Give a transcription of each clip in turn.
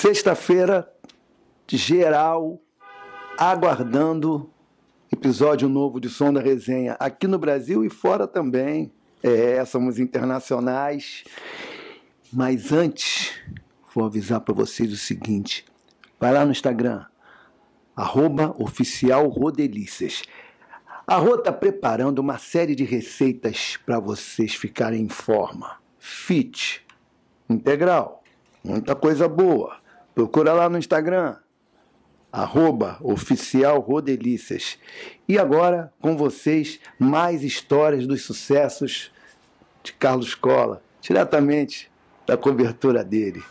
Sexta-feira, geral, aguardando episódio novo de Som da Resenha aqui no Brasil e fora também. É, somos internacionais. Mas antes, vou avisar para vocês o seguinte: vai lá no Instagram, arroba oficial Rodelícias. A Rô está preparando uma série de receitas para vocês ficarem em forma. Fit, integral, muita coisa boa. Procura lá no Instagram, arroba oficial Rodelícias. E agora, com vocês, mais histórias dos sucessos de Carlos Cola, diretamente da cobertura dele.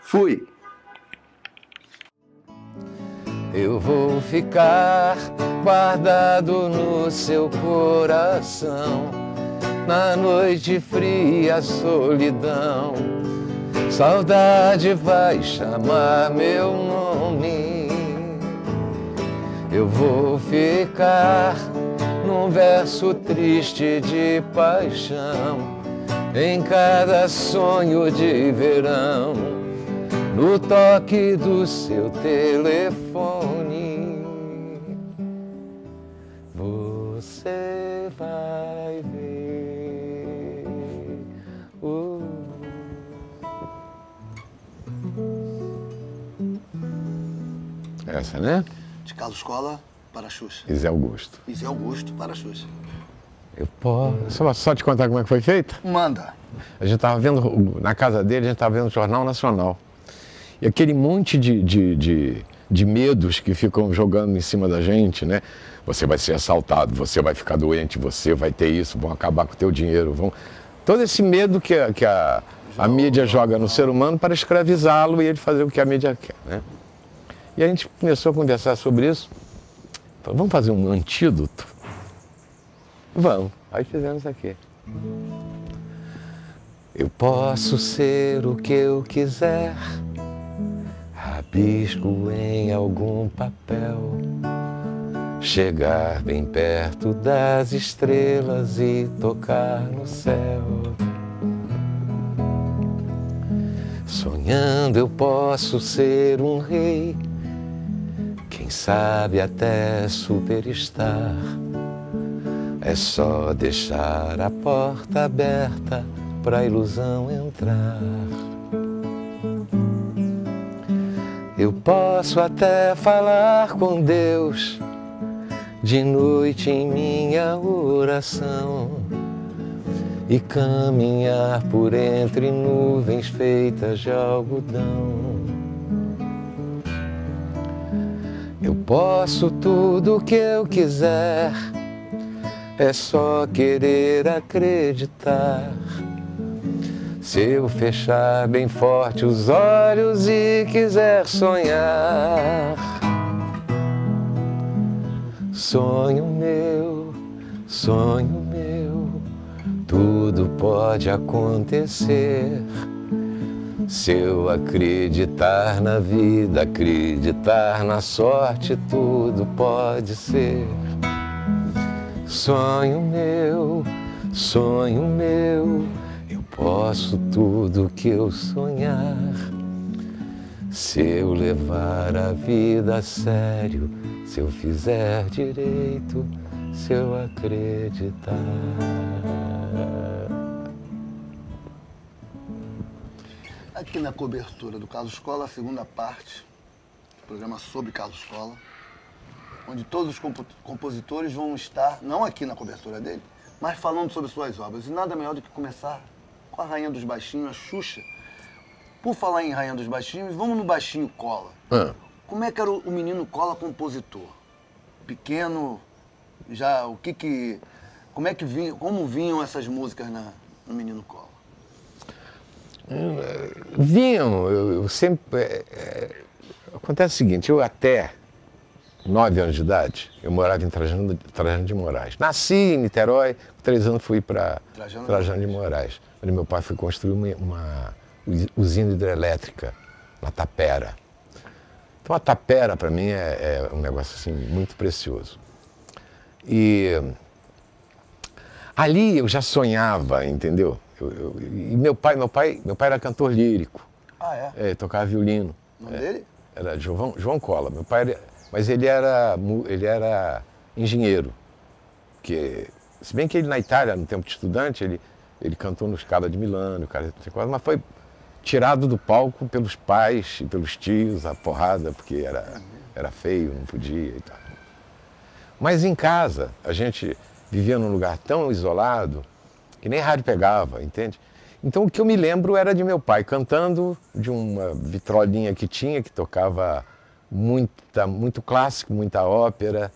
Fui! Eu vou ficar guardado no seu coração, na noite fria, solidão. Saudade vai chamar meu nome. Eu vou ficar num verso triste de paixão, em cada sonho de verão no toque do seu telefone. Essa, né? De Carlos Escola para Xuxa. E Zé Augusto. E Zé Augusto para Xuxa. Eu posso. Só, só te contar como é que foi feita? Manda. A gente estava vendo, na casa dele, a gente estava vendo o Jornal Nacional. E aquele monte de, de, de, de medos que ficam jogando em cima da gente, né? Você vai ser assaltado, você vai ficar doente, você vai ter isso, vão acabar com o teu dinheiro, vão... Todo esse medo que, a, que a, a mídia joga no ser humano para escravizá-lo e ele fazer o que a mídia quer, né? E a gente começou a conversar sobre isso. Falei, vamos fazer um antídoto? Vamos. Aí fizemos aqui. Eu posso ser o que eu quiser rabisco em algum papel, chegar bem perto das estrelas e tocar no céu. Sonhando eu posso ser um rei, sabe até superstar. É só deixar a porta aberta pra ilusão entrar. Eu posso até falar com Deus de noite em minha oração e caminhar por entre nuvens feitas de algodão. Posso tudo o que eu quiser, é só querer acreditar. Se eu fechar bem forte os olhos e quiser sonhar, sonho meu, sonho meu, tudo pode acontecer. Se eu acreditar na vida, acreditar na sorte, tudo pode ser. Sonho meu, sonho meu Posso tudo que eu sonhar, se eu levar a vida a sério, se eu fizer direito, se eu acreditar. Aqui na cobertura do Carlos Escola, a segunda parte, programa sobre Carlos Escola, onde todos os compositores vão estar, não aqui na cobertura dele, mas falando sobre suas obras. E nada melhor do que começar com a Rainha dos Baixinhos, a Xuxa. Por falar em Rainha dos Baixinhos, vamos no Baixinho Cola. Ah. Como é que era o, menino Cola compositor? Pequeno, já o que que. Como é que vinha, como vinham essas músicas na, no Menino Cola? Vinham, eu, eu sempre. É, é, acontece o seguinte, eu até nove anos de idade, eu morava em Trajano, Trajano de Moraes. Nasci em Niterói, com três anos fui para Trajano, Trajano de Moraes onde meu pai foi construir uma, uma usina hidrelétrica na Tapera. Então a Tapera para mim é, é, um negócio assim muito precioso. E ali eu já sonhava, entendeu? Eu, e meu pai, meu pai, meu pai era cantor lírico. Ah, é? é tocava violino. O nome dele? Era João, João Cola. Meu pai, era- mas ele era, ele era engenheiro. Que, se bem que ele na Itália, no tempo de estudante, ele, ele cantou no Scala de Milano, cara, mas foi tirado do palco pelos pais e pelos tios, a porrada, porque era, era feio, não podia e tal. Mas em casa, a gente vivia num lugar tão isolado que nem rádio pegava, entende? Então o que eu me lembro era de meu pai cantando de uma vitrolinha que tinha, que tocava muita, muito clássico, muita ópera.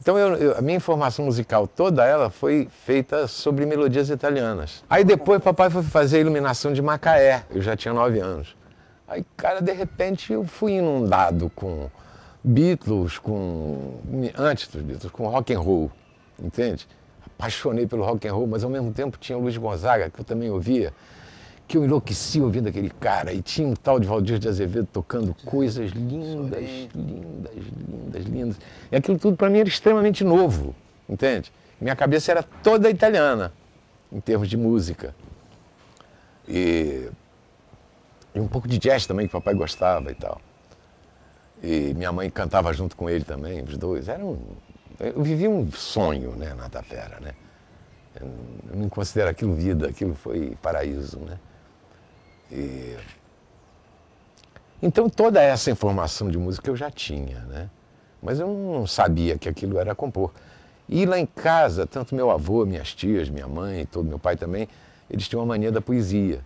Então eu- eu- a minha informação musical toda ela foi feita sobre melodias italianas. Aí depois papai foi fazer a iluminação de Macaé, eu já tinha nove anos. Aí, cara, de repente eu fui inundado com Beatles, com antes dos Beatles, com rock and roll, entende? Apaixonei pelo rock and roll, mas ao mesmo tempo tinha o Luiz Gonzaga, que eu também ouvia, que eu enlouqueci ouvindo aquele cara. E tinha um tal de Valdir de Azevedo tocando coisas lindas, lindas, lindas, lindas. E aquilo tudo para mim era extremamente novo, entende? Minha cabeça era toda italiana, em termos de música. E, e um pouco de jazz também, que papai gostava e tal. E minha mãe cantava junto com ele também, os dois. Era um, eu vivi um sonho, né, na Tapera, né? Eu não considero aquilo vida, aquilo foi paraíso, né? E... Então toda essa informação de música eu já tinha, né? Mas eu não sabia que aquilo era compor. E lá em casa, tanto meu avô, minhas tias, minha mãe, todo meu pai também, eles tinham uma mania da poesia.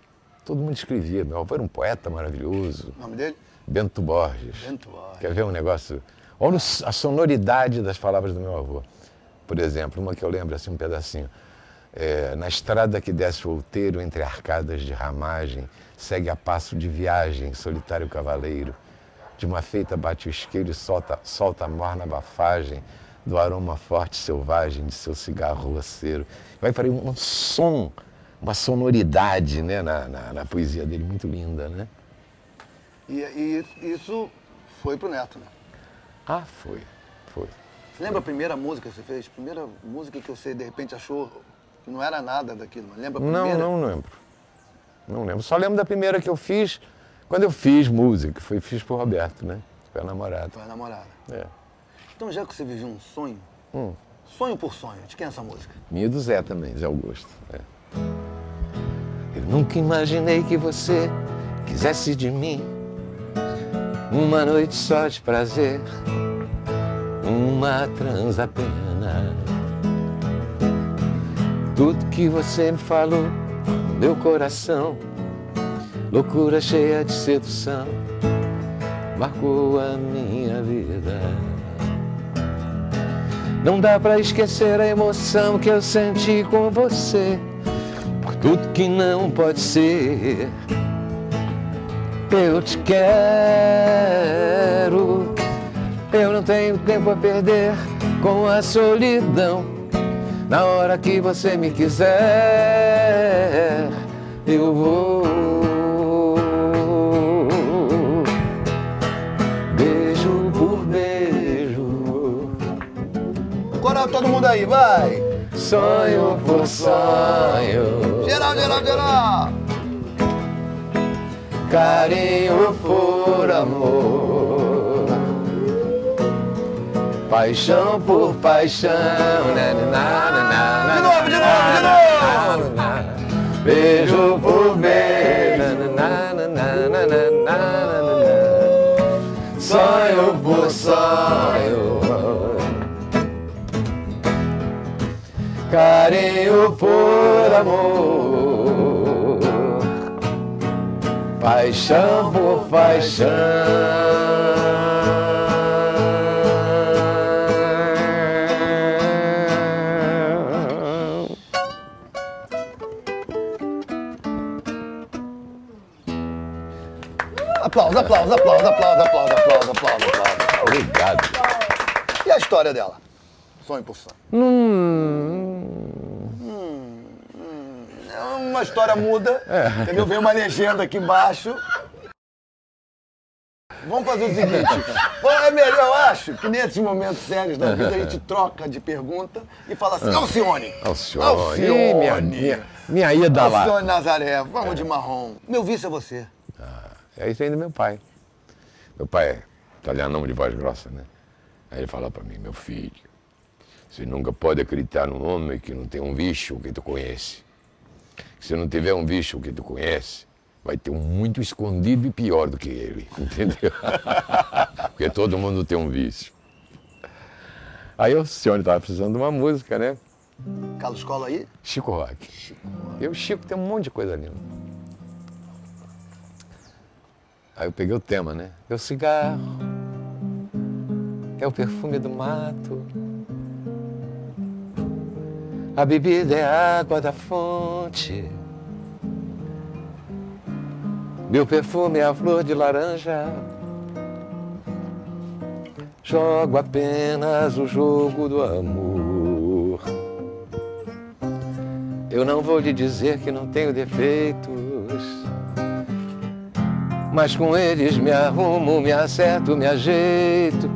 Todo mundo escrevia. Meu avô era um poeta maravilhoso, O nome dele? Bento Borges. Bento Borges. Quer ver um negócio? Olha o- a sonoridade das palavras do meu avô. Por exemplo, uma que eu lembro assim, um pedacinho. É, na estrada que desce o outeiro entre arcadas de ramagem, segue a passo de viagem, solitário cavaleiro. De uma feita bate o isqueiro e solta, solta a morna bafagem do aroma forte selvagem de seu cigarro roceiro. Vai para um som, uma sonoridade né, na, na, na poesia dele, muito linda, né? E, e isso foi pro Neto, né? Ah, foi, foi. Você lembra a primeira música que você fez? Primeira música que você de repente achou que não era nada daquilo, mas lembra a Não, primeira? não lembro. Não lembro. Só lembro da primeira que eu fiz, quando eu fiz música, foi fiz pro Roberto, né? Foi a namorada. Tua namorada. É. Então já que você viveu um sonho, Hum. sonho por sonho, de quem é essa música? Minha do Zé também, Zé Augusto. é. Eu nunca imaginei que você quisesse de mim uma noite só de prazer, uma transa apenas. Tudo que você me falou, meu coração, loucura cheia de sedução, marcou a minha vida. Não dá pra esquecer a emoção que eu senti com você. Por tudo que não pode ser. Eu te quero. Eu não tenho tempo a perder com a solidão. Na hora que você me quiser, eu vou. Beijo por beijo. Coral, todo mundo aí, vai! Sonho por sonho, Geral, geral, geral! carinho por amor, paixão por paixão. Né, né, né, de novo, de novo, de novo. Beijo por beijo, sonho por sonho. Carinho por amor paixão por paixão. Aplausos, aplausos, aplausos, aplausos, aplausos, aplausos, aplausos, aplausos. Obrigado. E a história dela? Sonho por sonho. Hum, uma história muda, entendeu? Vem uma legenda aqui embaixo. Vamos fazer o seguinte, é melhor, eu acho, que nesses momentos sérios da vida a gente troca de pergunta e fala assim, Alcione! Alcione. Ih, minha, minha, minha ida Alcione lá. Nazaré, vamos de marrom. Meu vice é você. É isso aí do meu pai. Meu pai é italianão de voz grossa, né? Aí ele fala para mim, meu filho, você nunca pode acreditar num homem que não tem um bicho que tu conhece. Se não tiver um bicho que tu conhece, vai ter um muito escondido e pior do que ele, entendeu? Porque todo mundo tem um vício. Aí o senhor estava precisando de uma música, né? Carlos Cola aí? Chico Rock. Chico. E o Chico tem um monte de coisa linda. Aí eu peguei o tema, né? É o cigarro, é o perfume do mato, a bebida é a água da fonte, meu perfume é a flor de laranja. Jogo apenas o jogo do amor. Eu não vou lhe dizer que não tenho defeitos, mas com eles me arrumo, me acerto, me ajeito.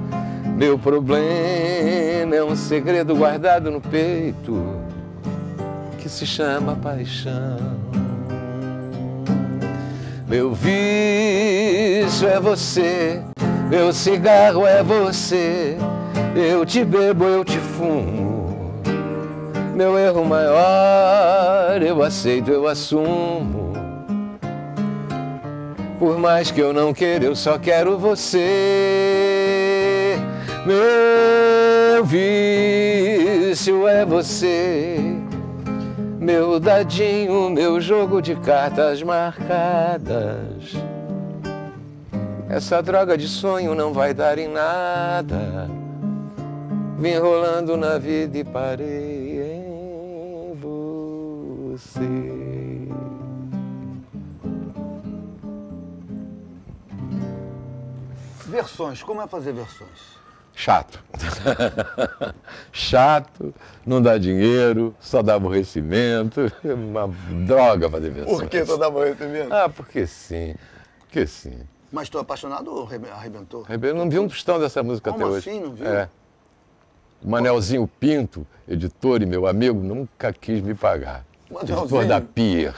Meu problema é um segredo guardado no peito se chama paixão. Meu vício é você, meu cigarro é você. Eu te bebo, eu te fumo. Meu erro maior eu aceito, eu assumo. Por mais que eu não queira, eu só quero você. Meu vício é você. Meu dadinho, meu jogo de cartas marcadas. Essa droga de sonho não vai dar em nada. Vim rolando na vida e parei em você. Versões, como é fazer versões? Chato. Chato, não dá dinheiro, só dá aborrecimento. É uma droga fazer versões. Por que só dá aborrecimento? Ah, porque sim. Porque sim. Mas estou apaixonado ou arrebentou? Eu não vi um tostão dessa música Como até assim, hoje. não viu? É. O Manelzinho Pinto, editor e meu amigo, nunca quis me pagar. Manelzinho? Editor da Pier.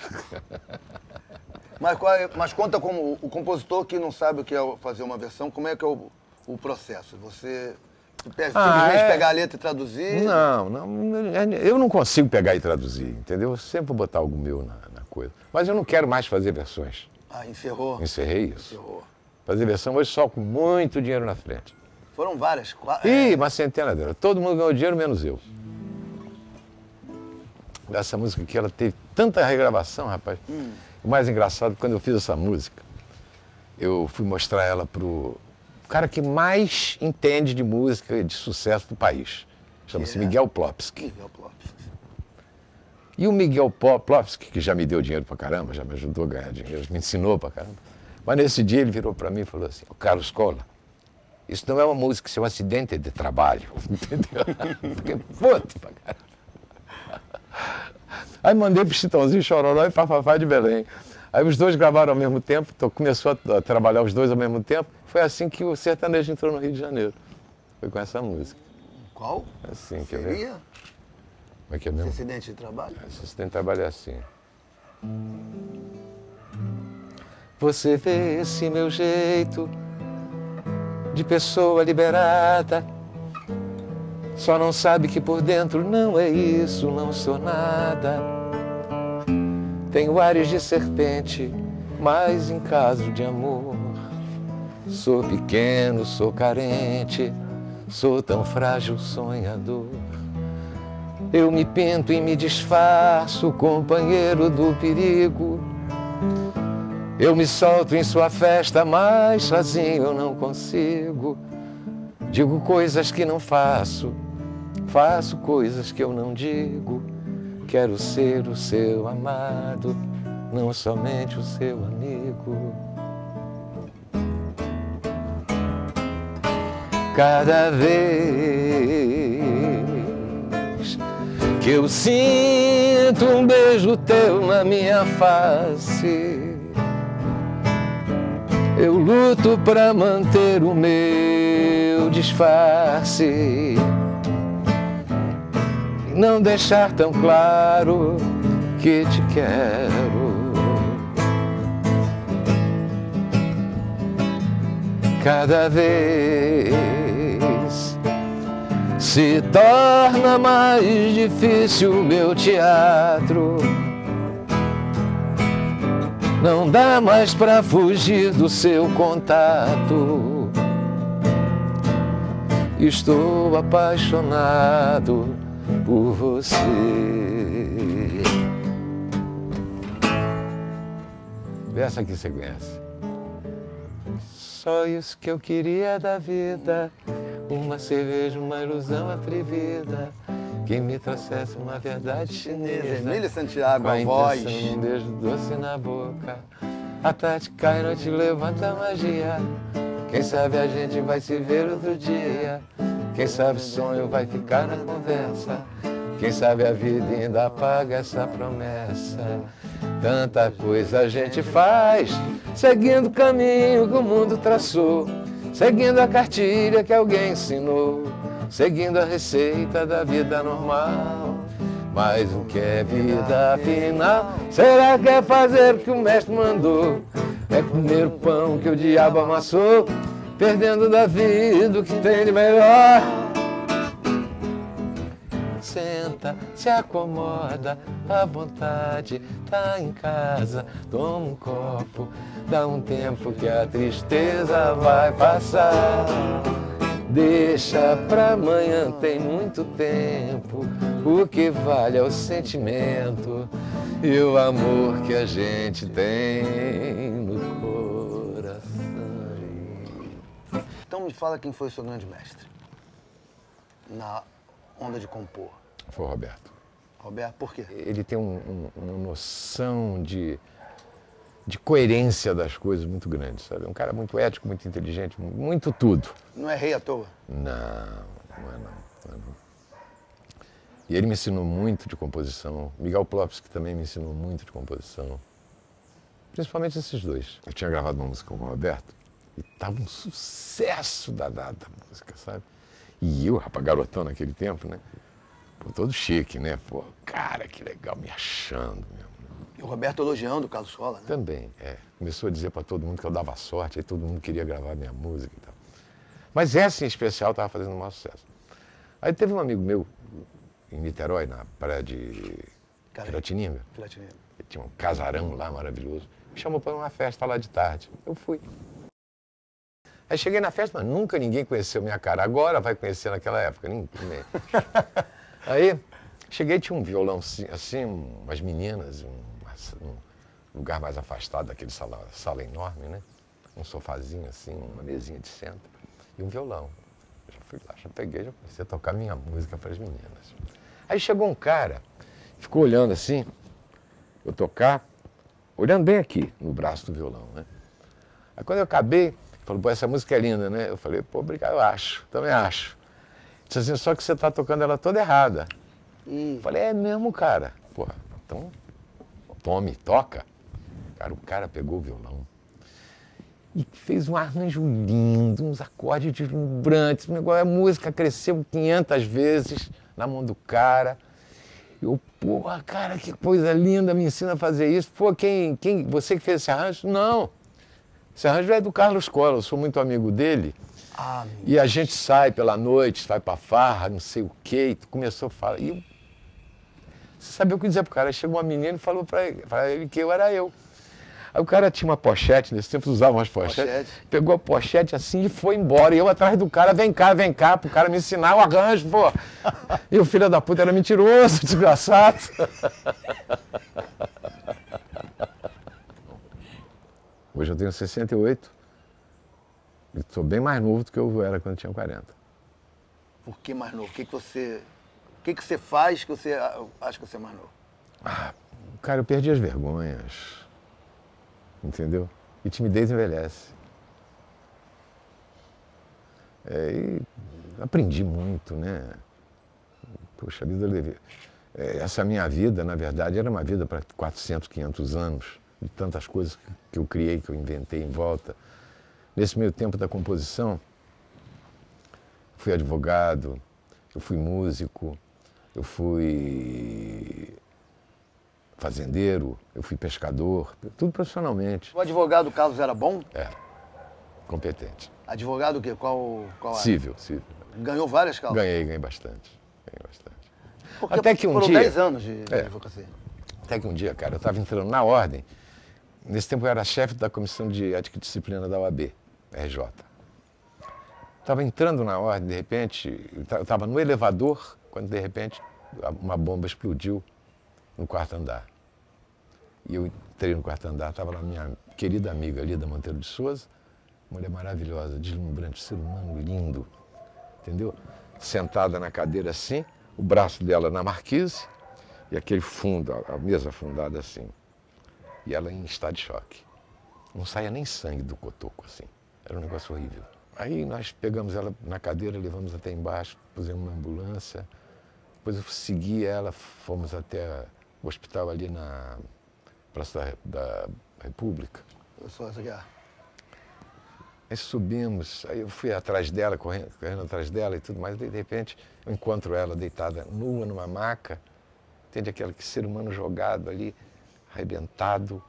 Mas, qual é- mas conta como o compositor que não sabe o que é fazer uma versão, como é que é o, o processo? Você Ah, simplesmente é. pegar a letra e traduzir? Não, não, eu não consigo pegar e traduzir, entendeu? Eu sempre vou botar algo meu na, na coisa. Mas eu não quero mais fazer versões. Ah, encerrou. Encerrei isso. Encerrou. Fazer versão hoje só com muito dinheiro na frente. Foram várias. qua- Ih, uma centena delas. Todo mundo ganhou dinheiro, menos eu. Essa música aqui, ela teve tanta regravação, rapaz. O mais engraçado, quando eu fiz essa música, eu fui mostrar ela pro cara que mais entende de música de sucesso do país. Chama-se é? Miguel Plopsky. Miguel Plopes. E o Miguel Plopsky, que já me deu dinheiro pra caramba, já me ajudou a ganhar dinheiro, me ensinou pra caramba. Mas nesse dia ele virou pra mim e falou assim, "Ô, Carlos Cola, isso não é uma música, isso é um acidente de trabalho. Entendeu? Fiquei puto pra caramba. Aí mandei pro Chitãozinho Chororó e Fafafá de Belém. Aí os dois gravaram ao mesmo tempo, então começou a, trabalhar os dois ao mesmo tempo. Foi assim que o sertanejo entrou no Rio de Janeiro. Foi com essa música. Qual? Assim, quer ver? Seria Como é que é mesmo? acidente de trabalho? Você tem que trabalhar assim. Você vê esse meu jeito de pessoa liberada. Só não sabe que por dentro não é isso, não sou nada. Tenho ares de serpente, mas em caso de amor. Sou pequeno, sou carente, sou tão frágil sonhador. Eu me pinto e me disfarço, companheiro do perigo. Eu me solto em sua festa, mas sozinho eu não consigo. Digo coisas que não faço, faço coisas que eu não digo. Quero ser o seu amado, não somente o seu amigo. Cada vez que eu sinto um beijo teu na minha face. Eu luto pra manter o meu disfarce não deixar tão claro que te quero. cada vez se torna mais difícil meu teatro. Não dá mais pra fugir do seu contato. Estou apaixonado por você. Essa aqui você conhece. Só isso que eu queria da vida. Uma cerveja, uma ilusão atrevida. Que me trouxesse uma verdade chinesa. Emília Santiago, Com a voz. Um beijo doce na boca. A tarde cai, não te levanta a magia. Quem sabe a gente vai se ver outro dia. Quem sabe sonho vai ficar na conversa. Quem sabe a vida ainda paga essa promessa. Tanta coisa a gente faz, seguindo o caminho que o mundo traçou, seguindo a cartilha que alguém ensinou, seguindo a receita da vida normal. Mas o que é vida afinal? Será que é fazer o que o mestre mandou? É comer o pão que o diabo amassou, perdendo da vida o que tem de melhor. Senta, se acomoda, à vontade, tá em casa, toma um copo, dá um tempo que a tristeza vai passar. Deixa pra amanhã, tem muito tempo. O que vale é o sentimento e o amor que a gente tem no Então me fala quem foi o seu grande mestre na onda de compor. Foi o Roberto. Roberto, por quê? ele tem um- um- uma noção de, de coerência das coisas muito grande, sabe? É um cara muito ético, muito inteligente, mu- muito tudo. Não é rei à toa? Não, não é não. não é não. E ele me ensinou muito de composição. Miguel Plopski também me ensinou muito de composição. Principalmente esses dois. Eu tinha gravado uma música com o Roberto e tava um sucesso danado a música, sabe? E eu, rapaz, garotão naquele tempo, né? Pô, todo chique, né? Pô, cara, que legal, me achando mesmo. E o Roberto elogiando o Carlos Sola, né? Também, é. Começou a dizer para todo mundo que eu dava sorte, aí todo mundo queria gravar minha música e tal. Mas essa em especial estava fazendo um maior sucesso. Aí teve um amigo meu em Niterói, na praia de Cara, Piratininga, Piratininga. que tinha um casarão lá maravilhoso, me chamou para uma festa lá de tarde. Eu fui. Aí cheguei na festa, mas nunca ninguém conheceu minha cara. Agora vai conhecer naquela época, ninguém. Aí cheguei, tinha um violão assim, umas meninas, um, um lugar mais afastado daquele sala, sala enorme, né? Um sofazinho assim, uma mesinha de centro e um violão. Já fui lá, já peguei, já comecei a tocar minha música para as meninas. Aí chegou um cara, ficou olhando assim, eu tocar, olhando bem aqui, no braço do violão, né? Aí quando eu acabei, falou, pô, essa música é linda, né? Eu falei, pô, obrigado, eu acho, também acho. Disse assim, só que você está tocando ela toda errada. Eu falei, é mesmo, cara. Porra, então tome, toca. Cara, o cara pegou o violão e fez um arranjo lindo, uns acordes deslumbrantes. um negócio- A música cresceu 500 vezes na mão do cara. Eu, porra, cara, que coisa linda, me ensina a fazer isso. Pô, quem, quem, você que fez esse arranjo? Não. Esse arranjo é do Carlos Cola, eu sou muito amigo dele. ah, E a gente sai pela noite, vai pra farra, não sei o quê, e tu começou a falar. E eu, você sabia o que dizer pro cara? Aí chegou uma menina e falou pra ele, pra ele que eu era eu. Aí o cara tinha uma pochete, nesse tempo usavam umas pochetes, Pochete. pegou a pochete assim e foi embora. E eu atrás do cara, vem cá, vem cá, pro cara me ensinar o arranjo, pô. E o filho da puta era mentiroso, desgraçado. Hoje eu tenho 68 e sou bem mais novo do que eu era quando tinha 40. por que mais novo? O que, que você. O que, que você faz que você ah, acha que você é mais novo? Cara, eu perdi as vergonhas. Entendeu? E timidez envelhece. É, e aprendi muito, né? Poxa, vida levei. É, essa minha vida, na verdade, era uma vida para 400, 500 anos, de tantas coisas que- eu criei, que eu inventei em volta. Nesse meio tempo da composição, fui advogado, eu fui músico, eu fui fazendeiro, eu fui pescador, tudo profissionalmente. O advogado Carlos era bom? É. competente. Advogado o quê? Qual, qual Civil, civil. Ganhou várias causas? Ganhei, ganhei bastante. Ganhei bastante. Porque Até que um foram dia- 10 anos de, de É. advocacia. Até que um dia, cara, eu estava entrando na ordem. Nesse tempo eu era chefe da Comissão de Ética e Disciplina da OAB, RJ. Estava entrando na ordem, de repente, eu estava no elevador, quando de repente uma bomba explodiu no quarto andar. E eu entrei no quarto andar, estava lá minha querida amiga Lida Monteiro de Souza, mulher maravilhosa, deslumbrante, ser humano lindo, entendeu? Sentada na cadeira assim, o braço dela na marquise e aquele fundo, a, mesa afundada assim. E ela em estado de choque. Não saía nem sangue do cotoco assim. Era um negócio horrível. Aí nós pegamos ela na cadeira, levamos até embaixo, pusemos uma ambulância. Depois eu segui ela, fomos até o hospital ali na Praça da, República. Eu sou essa aqui, ó. Aí subimos, aí eu fui atrás dela, correndo, correndo atrás dela e tudo mais, e de repente eu encontro ela deitada nua numa maca, entende aquele que ser humano jogado ali, arrebentado.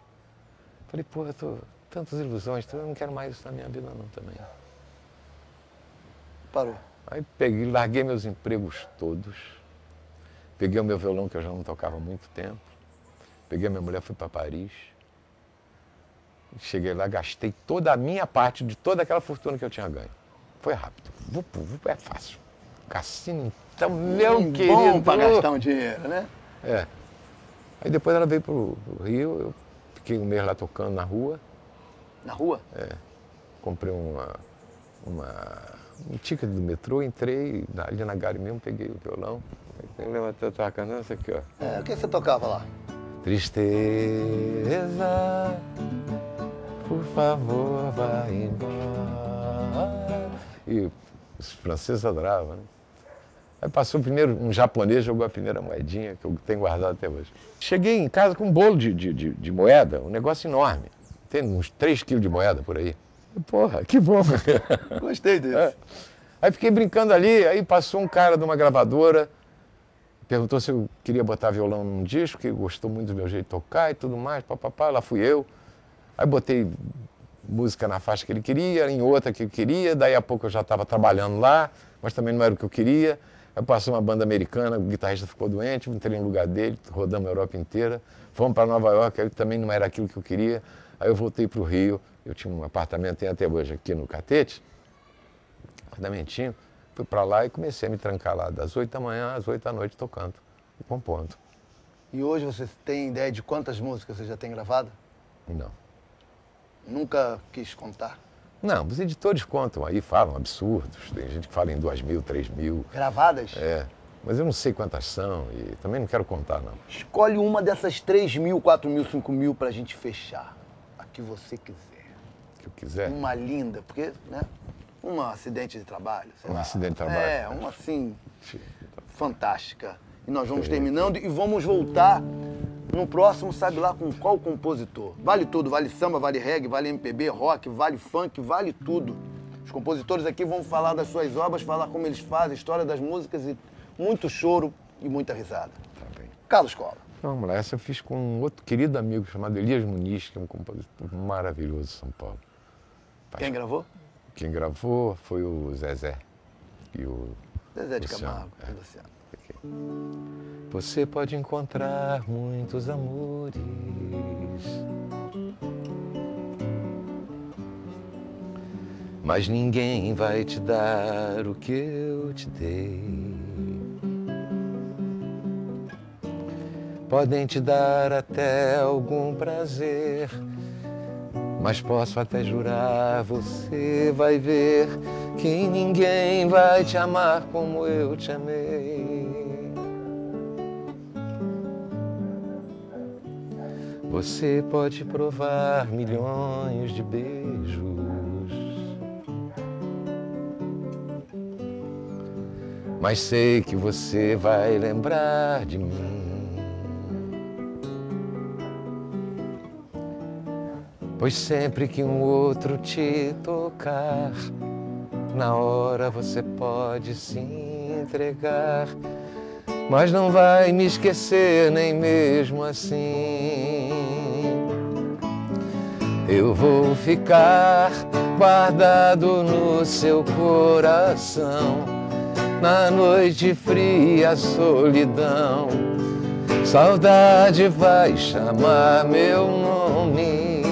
Falei, pô, eu tô tantas ilusões, eu não quero mais isso na minha vida não também. Parou. Aí peguei, larguei meus empregos todos, peguei o meu violão que eu já não tocava há muito tempo, peguei a minha mulher, fui para Paris. Cheguei lá, gastei toda a minha parte de toda aquela fortuna que eu tinha ganho. Foi rápido. Vup, vup, é fácil. Cassino, então, meu Hum, querido. Bom pra gastar um dinheiro, né? É. Aí depois ela veio pro, Rio, eu fiquei um mês lá tocando na rua, Na rua? comprei uma, uma, um ticket do metrô, entrei ali na Gare mesmo, peguei o violão. Eu levantei, eu tava cantando isso aqui, ó. É, o que você tocava lá? Tristeza, por favor, vai embora. E os franceses adoravam, né? Aí passou primeiro, um japonês jogou a primeira moedinha, que eu tenho guardado até hoje. Cheguei em casa com um bolo de, de, de, de moeda, um negócio enorme. Tem uns 3 quilos de moeda por aí. Porra, que bom. Gostei disso. É. Aí fiquei brincando ali, aí passou um cara de uma gravadora, perguntou se eu queria botar violão num disco, que gostou muito do meu jeito de tocar e tudo mais, papapá, lá fui eu. Aí botei música na faixa que ele queria, em outra que eu queria, daí a pouco eu já estava trabalhando lá, mas também não era o que eu queria. Aí passou uma banda americana, o guitarrista ficou doente, entrei no lugar dele, rodamos a Europa inteira, fomos para Nova York, aí também não era aquilo que eu queria. Aí eu voltei para o Rio, eu tinha um apartamento, tem até hoje aqui no Catete, apartamentinho, fui para lá e comecei a me trancar lá das 8 da manhã às 8 da noite tocando e compondo. E hoje você tem ideia de quantas músicas você já tem gravado? Não. Nunca quis contar. Não, os editores contam aí, falam absurdos. Tem gente que fala em 2 mil, 3 mil. Gravadas? É. Mas eu não sei quantas são e também não quero contar, não. Escolhe uma dessas 3 mil, 4 mil, 5 mil pra gente fechar. A que você quiser. Que eu quiser. Uma linda, porque, né? Um acidente de trabalho. Um lá. acidente de trabalho. É, uma assim, fantástica. E nós vamos Sim. terminando e vamos voltar no próximo, sabe lá com qual compositor. Vale tudo, vale samba, vale reggae, vale MPB, rock, vale funk, vale tudo. Os compositores aqui vão falar das suas obras, falar como eles fazem, história das músicas e muito choro e muita risada. Tá bem. Carlos Cola. Vamos lá. Essa eu fiz com um outro querido amigo chamado Elias Muniz, que é um compositor maravilhoso de São Paulo. Quem gravou? Quem gravou foi o Zezé e o Zezé de Luciano, Camargo. é. Luciano. Você pode encontrar muitos amores. Mas ninguém vai te dar o que eu te dei. Podem te dar até algum prazer. Mas posso até jurar, você vai ver que ninguém vai te amar como eu te amei. Você pode provar milhões de beijos. Mas sei que você vai lembrar de mim. Pois sempre que um outro te tocar, na hora você pode se entregar, mas não vai me esquecer nem mesmo assim. Eu vou ficar guardado no seu coração. Na noite fria, solidão, saudade vai chamar meu nome.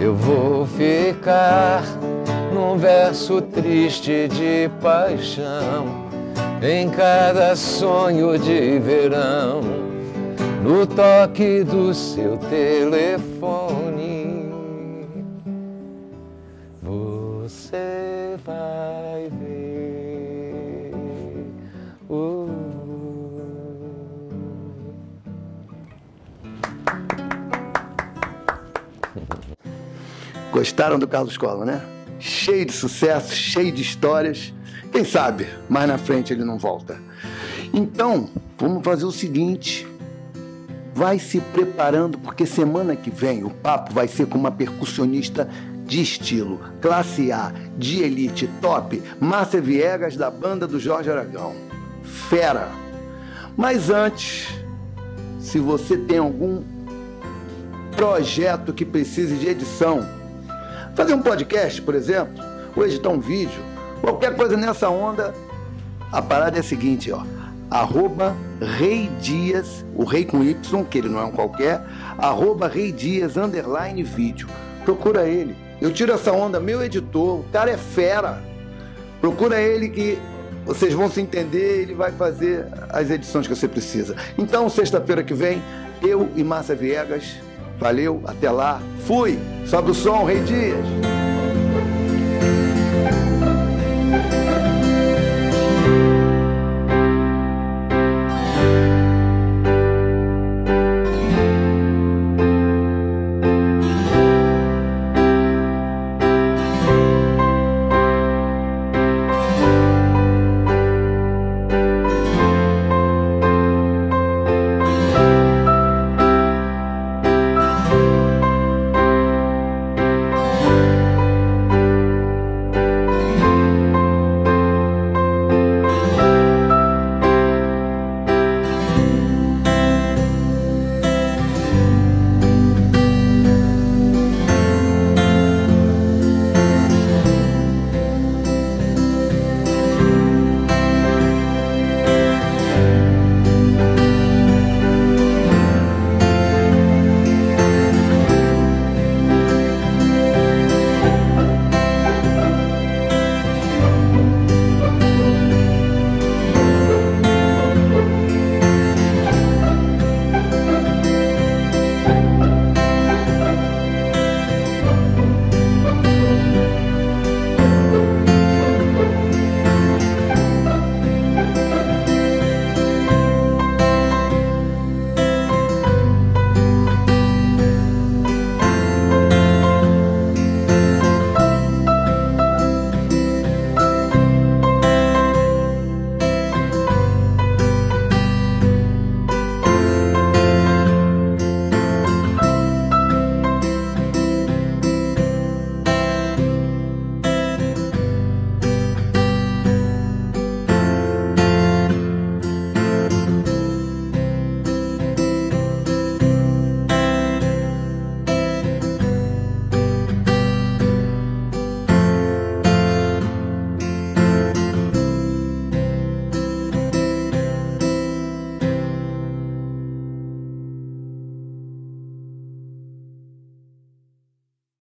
Eu vou ficar num verso triste de paixão, em cada sonho de verão, no toque do seu telefone. Você vai ver. Uh. Gostaram do Carlos Cola, né? Cheio de sucesso, cheio de histórias. Quem sabe mais na frente ele não volta. Então, vamos fazer o seguinte. Vai se preparando, porque semana que vem o papo vai ser com uma percussionista de estilo, classe A, de elite, top, Márcia Viegas, da banda do Jorge Aragão. Fera! Mas antes, se você tem algum projeto que precise de edição, fazer um podcast, por exemplo, ou editar um vídeo, qualquer coisa nessa onda, a parada é a seguinte, ó. Arroba Rei Dias, o rei com Y, que ele não é um qualquer, arroba Rei Dias, underline vídeo. Procura ele. Eu tiro essa onda, meu editor, o cara é fera. Procura ele que vocês vão se entender, ele vai fazer as edições que você precisa. Então, sexta-feira que vem, eu e Márcia Viegas Valeu, até lá. Fui. Sobe o som, Rei Dias.